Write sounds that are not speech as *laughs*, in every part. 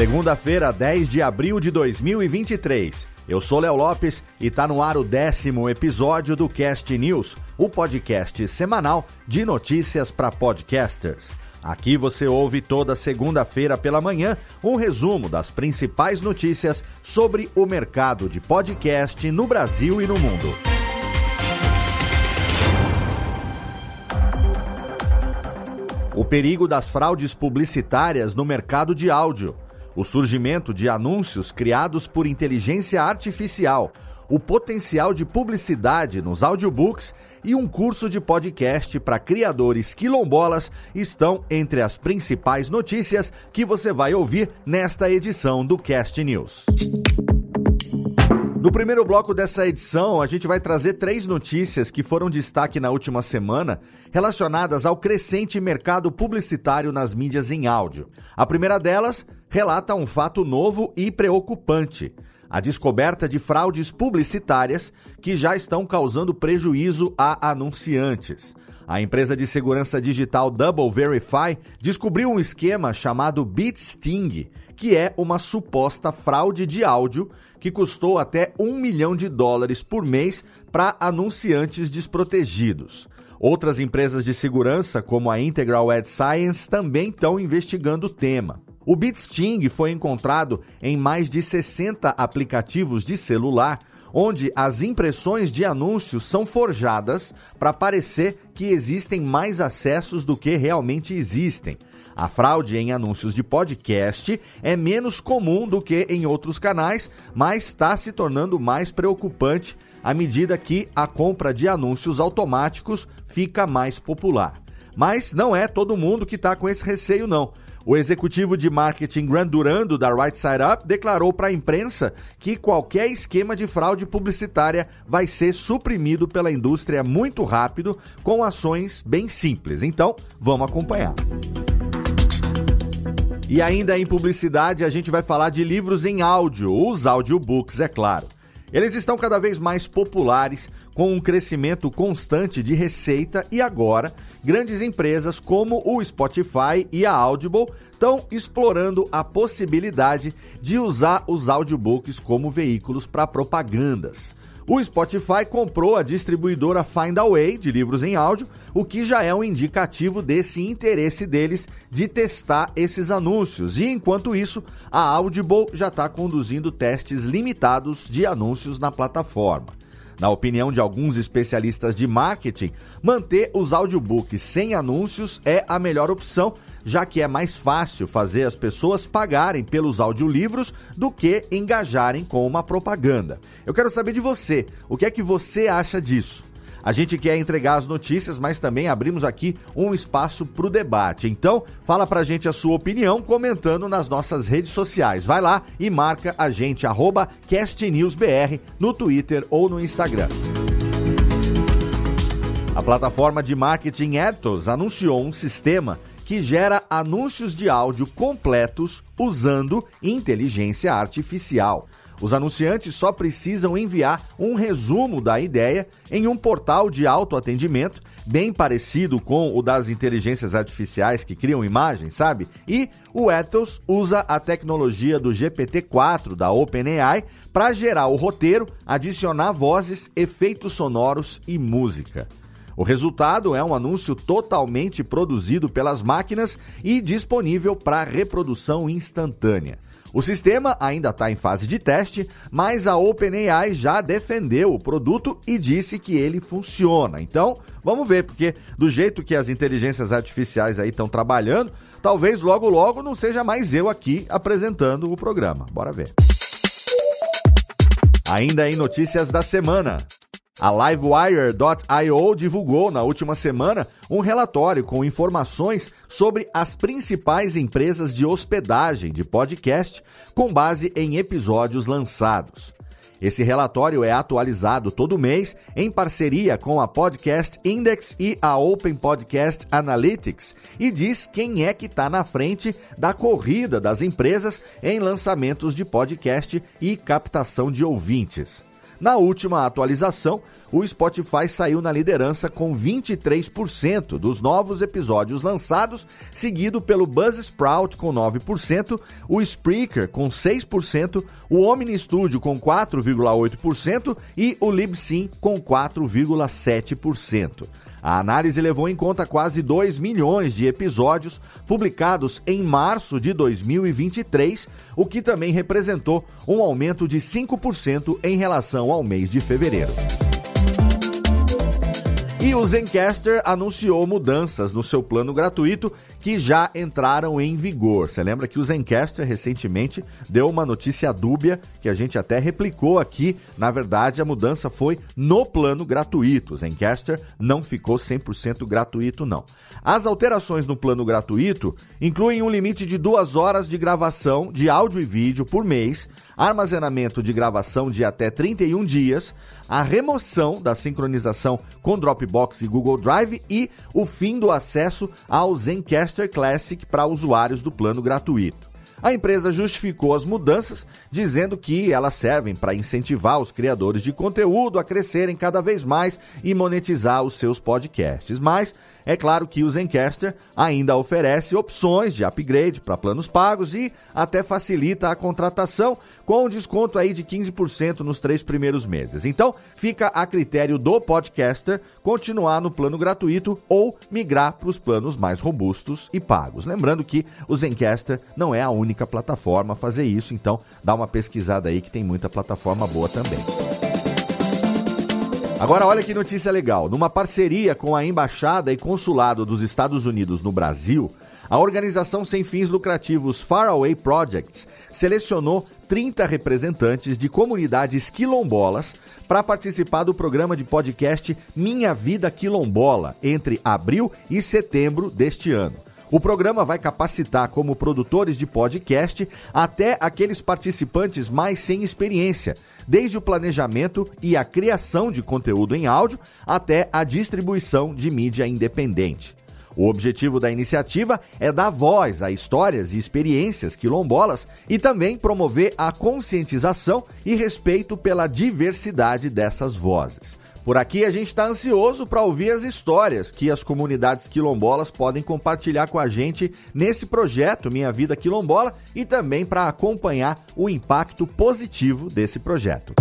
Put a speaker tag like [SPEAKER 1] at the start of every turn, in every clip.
[SPEAKER 1] Segunda-feira, 10 de abril de 2023. Eu sou Léo Lopes e está no ar o décimo episódio do Cast News, o podcast semanal de notícias para podcasters. Aqui você ouve toda segunda-feira pela manhã um resumo das principais notícias sobre o mercado de podcast no Brasil e no mundo. O perigo das fraudes publicitárias no mercado de áudio o surgimento de anúncios criados por inteligência artificial, o potencial de publicidade nos audiobooks e um curso de podcast para criadores quilombolas estão entre as principais notícias que você vai ouvir nesta edição do Cast News. No primeiro bloco dessa edição, a gente vai trazer três notícias que foram destaque na última semana relacionadas ao crescente mercado publicitário nas mídias em áudio. A primeira delas relata um fato novo e preocupante: a descoberta de fraudes publicitárias que já estão causando prejuízo a anunciantes. A empresa de segurança digital Double Verify descobriu um esquema chamado BitSting, que é uma suposta fraude de áudio que custou até um milhão de dólares por mês para anunciantes desprotegidos. Outras empresas de segurança, como a Integral Ad Science, também estão investigando o tema. O BitSting foi encontrado em mais de 60 aplicativos de celular, onde as impressões de anúncios são forjadas para parecer que existem mais acessos do que realmente existem. A fraude em anúncios de podcast é menos comum do que em outros canais, mas está se tornando mais preocupante à medida que a compra de anúncios automáticos fica mais popular. Mas não é todo mundo que está com esse receio, não. O executivo de marketing Grant Durando, da Right Side Up, declarou para a imprensa que qualquer esquema de fraude publicitária vai ser suprimido pela indústria muito rápido, com ações bem simples. Então, vamos acompanhar. E ainda em publicidade, a gente vai falar de livros em áudio, os audiobooks, é claro. Eles estão cada vez mais populares, com um crescimento constante de receita e agora grandes empresas como o Spotify e a Audible estão explorando a possibilidade de usar os audiobooks como veículos para propagandas. O Spotify comprou a distribuidora Findaway de livros em áudio, o que já é um indicativo desse interesse deles de testar esses anúncios. E enquanto isso, a Audible já está conduzindo testes limitados de anúncios na plataforma. Na opinião de alguns especialistas de marketing, manter os audiobooks sem anúncios é a melhor opção, já que é mais fácil fazer as pessoas pagarem pelos audiolivros do que engajarem com uma propaganda. Eu quero saber de você, o que é que você acha disso? A gente quer entregar as notícias, mas também abrimos aqui um espaço para o debate. Então, fala para a gente a sua opinião comentando nas nossas redes sociais. Vai lá e marca a gente, arroba CastNewsBR, no Twitter ou no Instagram. A plataforma de marketing Ethos anunciou um sistema que gera anúncios de áudio completos usando inteligência artificial. Os anunciantes só precisam enviar um resumo da ideia em um portal de autoatendimento, bem parecido com o das inteligências artificiais que criam imagens, sabe? E o Ethos usa a tecnologia do GPT-4 da OpenAI para gerar o roteiro, adicionar vozes, efeitos sonoros e música. O resultado é um anúncio totalmente produzido pelas máquinas e disponível para reprodução instantânea. O sistema ainda está em fase de teste, mas a OpenAI já defendeu o produto e disse que ele funciona. Então, vamos ver, porque do jeito que as inteligências artificiais aí estão trabalhando, talvez logo logo não seja mais eu aqui apresentando o programa. Bora ver. Ainda em notícias da semana. A Livewire.io divulgou na última semana um relatório com informações sobre as principais empresas de hospedagem de podcast com base em episódios lançados. Esse relatório é atualizado todo mês em parceria com a Podcast Index e a Open Podcast Analytics e diz quem é que está na frente da corrida das empresas em lançamentos de podcast e captação de ouvintes. Na última atualização, o Spotify saiu na liderança com 23% dos novos episódios lançados, seguido pelo Buzzsprout com 9%, o Spreaker com 6%, o Omni Studio com 4,8% e o Libsyn com 4,7%. A análise levou em conta quase 2 milhões de episódios publicados em março de 2023, o que também representou um aumento de 5% em relação ao mês de fevereiro. E o Zencaster anunciou mudanças no seu plano gratuito que já entraram em vigor. Você lembra que o Zencaster recentemente deu uma notícia dúbia que a gente até replicou aqui. Na verdade, a mudança foi no plano gratuito. O Zencaster não ficou 100% gratuito, não. As alterações no plano gratuito incluem um limite de duas horas de gravação de áudio e vídeo por mês armazenamento de gravação de até 31 dias, a remoção da sincronização com Dropbox e Google Drive e o fim do acesso ao Zencaster Classic para usuários do plano gratuito. A empresa justificou as mudanças, dizendo que elas servem para incentivar os criadores de conteúdo a crescerem cada vez mais e monetizar os seus podcasts. Mas é claro que o Zencaster ainda oferece opções de upgrade para planos pagos e até facilita a contratação com um desconto aí de 15% nos três primeiros meses. Então, fica a critério do podcaster continuar no plano gratuito ou migrar para os planos mais robustos e pagos. Lembrando que o Zencaster não é a única plataforma a fazer isso, então dá uma pesquisada aí que tem muita plataforma boa também. Agora, olha que notícia legal. Numa parceria com a Embaixada e Consulado dos Estados Unidos no Brasil, a organização sem fins lucrativos Faraway Projects selecionou 30 representantes de comunidades quilombolas para participar do programa de podcast Minha Vida Quilombola entre abril e setembro deste ano. O programa vai capacitar como produtores de podcast até aqueles participantes mais sem experiência, desde o planejamento e a criação de conteúdo em áudio até a distribuição de mídia independente. O objetivo da iniciativa é dar voz a histórias e experiências quilombolas e também promover a conscientização e respeito pela diversidade dessas vozes. Por aqui a gente está ansioso para ouvir as histórias que as comunidades quilombolas podem compartilhar com a gente nesse projeto Minha Vida Quilombola e também para acompanhar o impacto positivo desse projeto.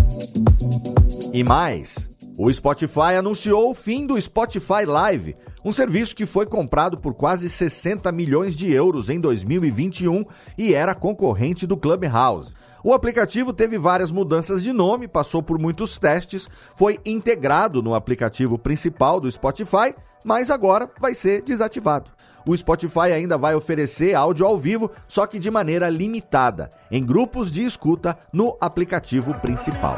[SPEAKER 1] E mais, o Spotify anunciou o fim do Spotify Live, um serviço que foi comprado por quase 60 milhões de euros em 2021 e era concorrente do Clubhouse. O aplicativo teve várias mudanças de nome, passou por muitos testes, foi integrado no aplicativo principal do Spotify, mas agora vai ser desativado. O Spotify ainda vai oferecer áudio ao vivo, só que de maneira limitada, em grupos de escuta no aplicativo principal.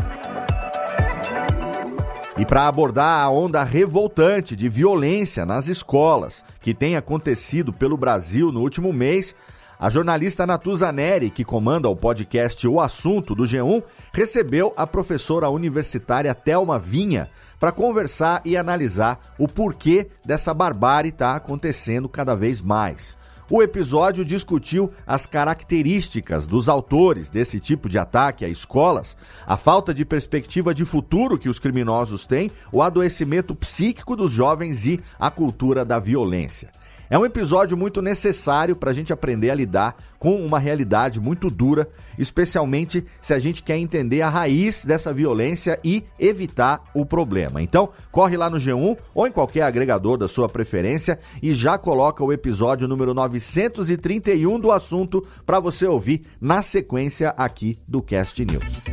[SPEAKER 1] E para abordar a onda revoltante de violência nas escolas que tem acontecido pelo Brasil no último mês, a jornalista Natuza Neri, que comanda o podcast O Assunto do G1, recebeu a professora universitária Thelma Vinha para conversar e analisar o porquê dessa barbárie está acontecendo cada vez mais. O episódio discutiu as características dos autores desse tipo de ataque a escolas, a falta de perspectiva de futuro que os criminosos têm, o adoecimento psíquico dos jovens e a cultura da violência. É um episódio muito necessário para a gente aprender a lidar com uma realidade muito dura, especialmente se a gente quer entender a raiz dessa violência e evitar o problema. Então, corre lá no G1 ou em qualquer agregador da sua preferência e já coloca o episódio número 931 do assunto para você ouvir na sequência aqui do Cast News.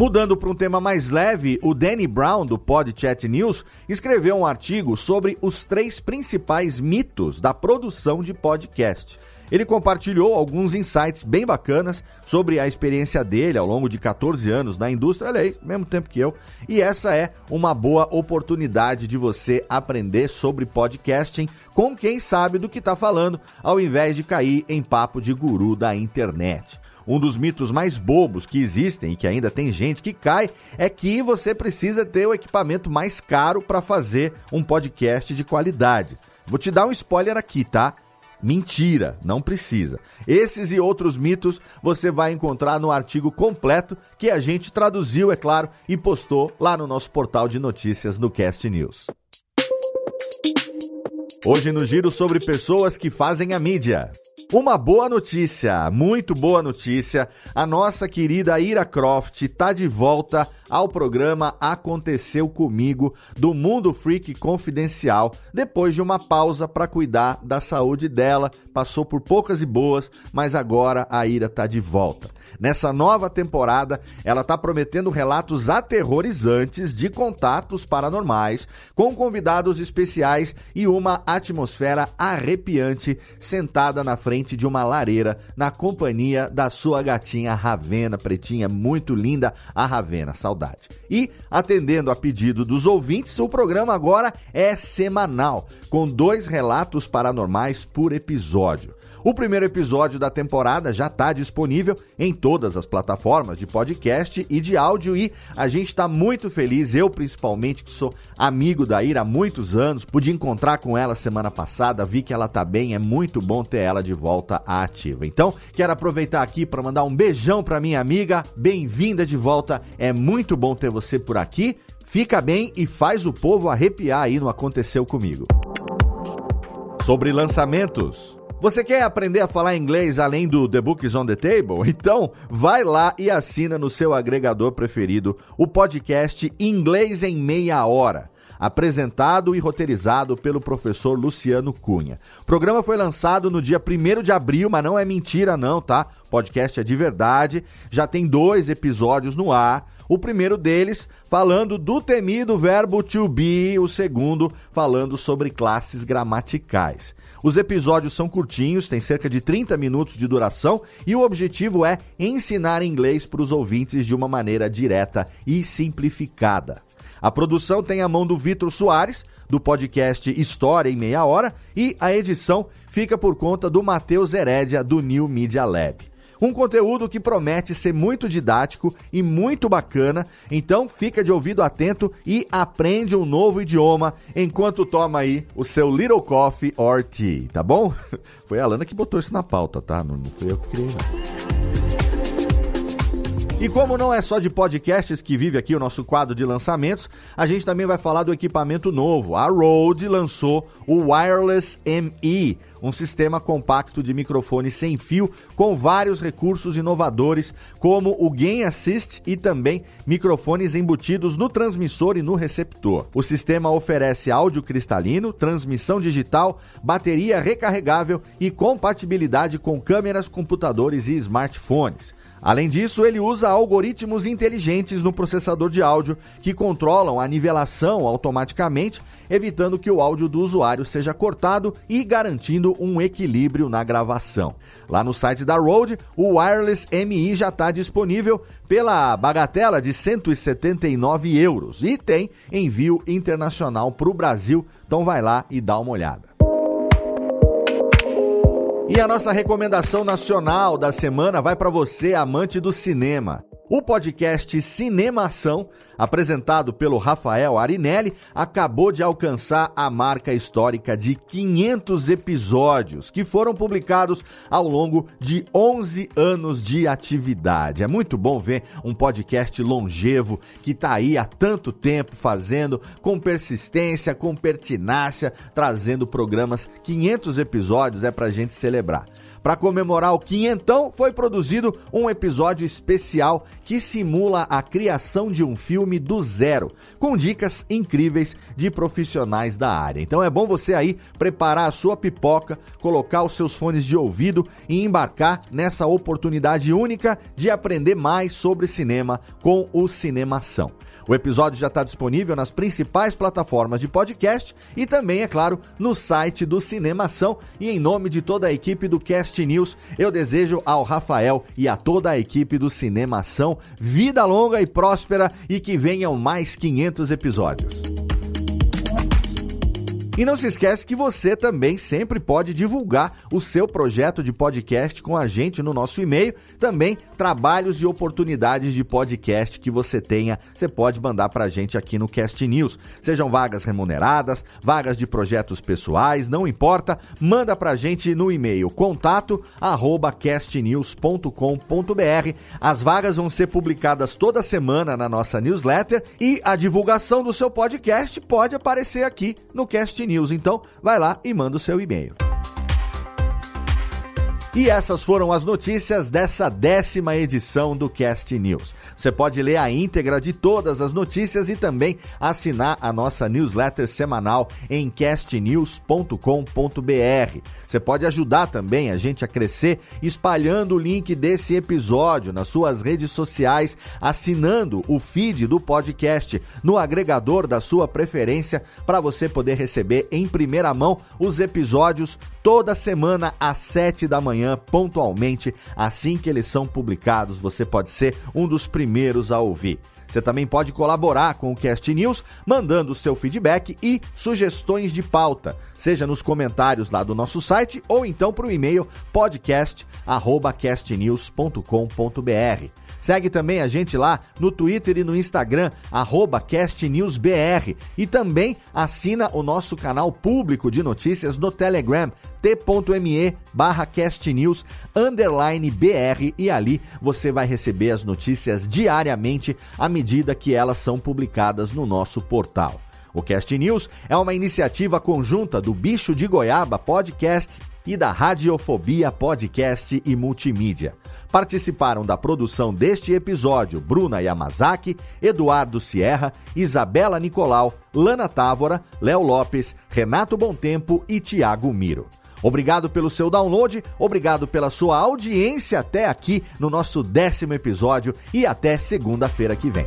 [SPEAKER 1] Mudando para um tema mais leve, o Danny Brown, do Pod Chat News, escreveu um artigo sobre os três principais mitos da produção de podcast. Ele compartilhou alguns insights bem bacanas sobre a experiência dele ao longo de 14 anos na indústria, olha aí, mesmo tempo que eu. E essa é uma boa oportunidade de você aprender sobre podcasting com quem sabe do que está falando, ao invés de cair em papo de guru da internet. Um dos mitos mais bobos que existem e que ainda tem gente que cai é que você precisa ter o equipamento mais caro para fazer um podcast de qualidade. Vou te dar um spoiler aqui, tá? Mentira, não precisa. Esses e outros mitos você vai encontrar no artigo completo que a gente traduziu, é claro, e postou lá no nosso portal de notícias no Cast News. Hoje no giro sobre pessoas que fazem a mídia. Uma boa notícia, muito boa notícia. A nossa querida Ira Croft está de volta ao programa Aconteceu Comigo do Mundo Freak Confidencial, depois de uma pausa para cuidar da saúde dela. Passou por poucas e boas, mas agora a Ira está de volta. Nessa nova temporada, ela está prometendo relatos aterrorizantes de contatos paranormais, com convidados especiais e uma atmosfera arrepiante sentada na frente frente de uma lareira na companhia da sua gatinha Ravena, pretinha, muito linda, a Ravena, saudade. E, atendendo a pedido dos ouvintes, o programa agora é semanal, com dois relatos paranormais por episódio. O primeiro episódio da temporada já está disponível em todas as plataformas de podcast e de áudio e a gente está muito feliz, eu principalmente que sou amigo da Ira há muitos anos, pude encontrar com ela semana passada, vi que ela tá bem, é muito bom ter ela de volta à ativa. Então, quero aproveitar aqui para mandar um beijão para minha amiga, bem-vinda de volta, é muito bom ter você por aqui. Fica bem e faz o povo arrepiar aí no Aconteceu Comigo. Sobre lançamentos. Você quer aprender a falar inglês além do The Books on the Table? *laughs* Então, vai lá e assina no seu agregador preferido o podcast Inglês em Meia Hora apresentado e roteirizado pelo professor Luciano Cunha. O programa foi lançado no dia 1 de abril, mas não é mentira não, tá? Podcast é de verdade, já tem dois episódios no ar. O primeiro deles falando do temido verbo to be, o segundo falando sobre classes gramaticais. Os episódios são curtinhos, têm cerca de 30 minutos de duração e o objetivo é ensinar inglês para os ouvintes de uma maneira direta e simplificada. A produção tem a mão do Vitor Soares, do podcast História em Meia Hora, e a edição fica por conta do Matheus Herédia, do New Media Lab. Um conteúdo que promete ser muito didático e muito bacana, então fica de ouvido atento e aprende um novo idioma enquanto toma aí o seu Little Coffee or Tea, tá bom? *laughs* Foi a Alana que botou isso na pauta, tá? Não, não foi eu que criei, não. E como não é só de podcasts que vive aqui o nosso quadro de lançamentos, a gente também vai falar do equipamento novo. A Rode lançou o Wireless ME, um sistema compacto de microfone sem fio com vários recursos inovadores, como o Gain Assist e também microfones embutidos no transmissor e no receptor. O sistema oferece áudio cristalino, transmissão digital, bateria recarregável e compatibilidade com câmeras, computadores e smartphones. Além disso, ele usa algoritmos inteligentes no processador de áudio que controlam a nivelação automaticamente, evitando que o áudio do usuário seja cortado e garantindo um equilíbrio na gravação. Lá no site da Rode, o Wireless MI já está disponível pela bagatela de 179 euros e tem envio internacional para o Brasil. Então vai lá e dá uma olhada. E a nossa recomendação nacional da semana vai para você, amante do cinema. O podcast Cinemação, apresentado pelo Rafael Arinelli, acabou de alcançar a marca histórica de 500 episódios, que foram publicados ao longo de 11 anos de atividade. É muito bom ver um podcast longevo que está aí há tanto tempo fazendo, com persistência, com pertinácia, trazendo programas. 500 episódios é para gente celebrar. Para comemorar o quinhentão, foi produzido um episódio especial que simula a criação de um filme do zero, com dicas incríveis de profissionais da área. Então é bom você aí preparar a sua pipoca, colocar os seus fones de ouvido e embarcar nessa oportunidade única de aprender mais sobre cinema com o Cinemação. O episódio já está disponível nas principais plataformas de podcast e também, é claro, no site do Cinemação. E em nome de toda a equipe do Cast News, eu desejo ao Rafael e a toda a equipe do Cinemação vida longa e próspera e que venham mais 500 episódios. E não se esquece que você também sempre pode divulgar o seu projeto de podcast com a gente no nosso e-mail. Também trabalhos e oportunidades de podcast que você tenha, você pode mandar para a gente aqui no Cast News. Sejam vagas remuneradas, vagas de projetos pessoais, não importa, manda para a gente no e-mail contato arroba castnews.com.br. As vagas vão ser publicadas toda semana na nossa newsletter e a divulgação do seu podcast pode aparecer aqui no Cast News. Então, vai lá e manda o seu e-mail. E essas foram as notícias dessa décima edição do Cast News. Você pode ler a íntegra de todas as notícias e também assinar a nossa newsletter semanal em castnews.com.br. Você pode ajudar também a gente a crescer espalhando o link desse episódio nas suas redes sociais, assinando o feed do podcast no agregador da sua preferência para você poder receber em primeira mão os episódios toda semana às 7 da manhã, pontualmente, assim que eles são publicados. Você pode ser um dos primeiros a ouvir. Você também pode colaborar com o Cast News mandando seu feedback e sugestões de pauta, seja nos comentários lá do nosso site ou então para o e-mail podcast@castnews.com.br. Segue também a gente lá no Twitter e no Instagram, CastNewsBR. E também assina o nosso canal público de notícias no Telegram, t.me barra castnews underline br e ali você vai receber as notícias diariamente à medida que elas são publicadas no nosso portal. O Cast News é uma iniciativa conjunta do Bicho de Goiaba Podcasts e da Radiofobia Podcast e Multimídia. Participaram da produção deste episódio Bruna Yamazaki, Eduardo Sierra, Isabela Nicolau, Lana Távora, Léo Lopes, Renato Tempo e Tiago Miro. Obrigado pelo seu download, obrigado pela sua audiência até aqui no nosso décimo episódio e até segunda-feira que vem.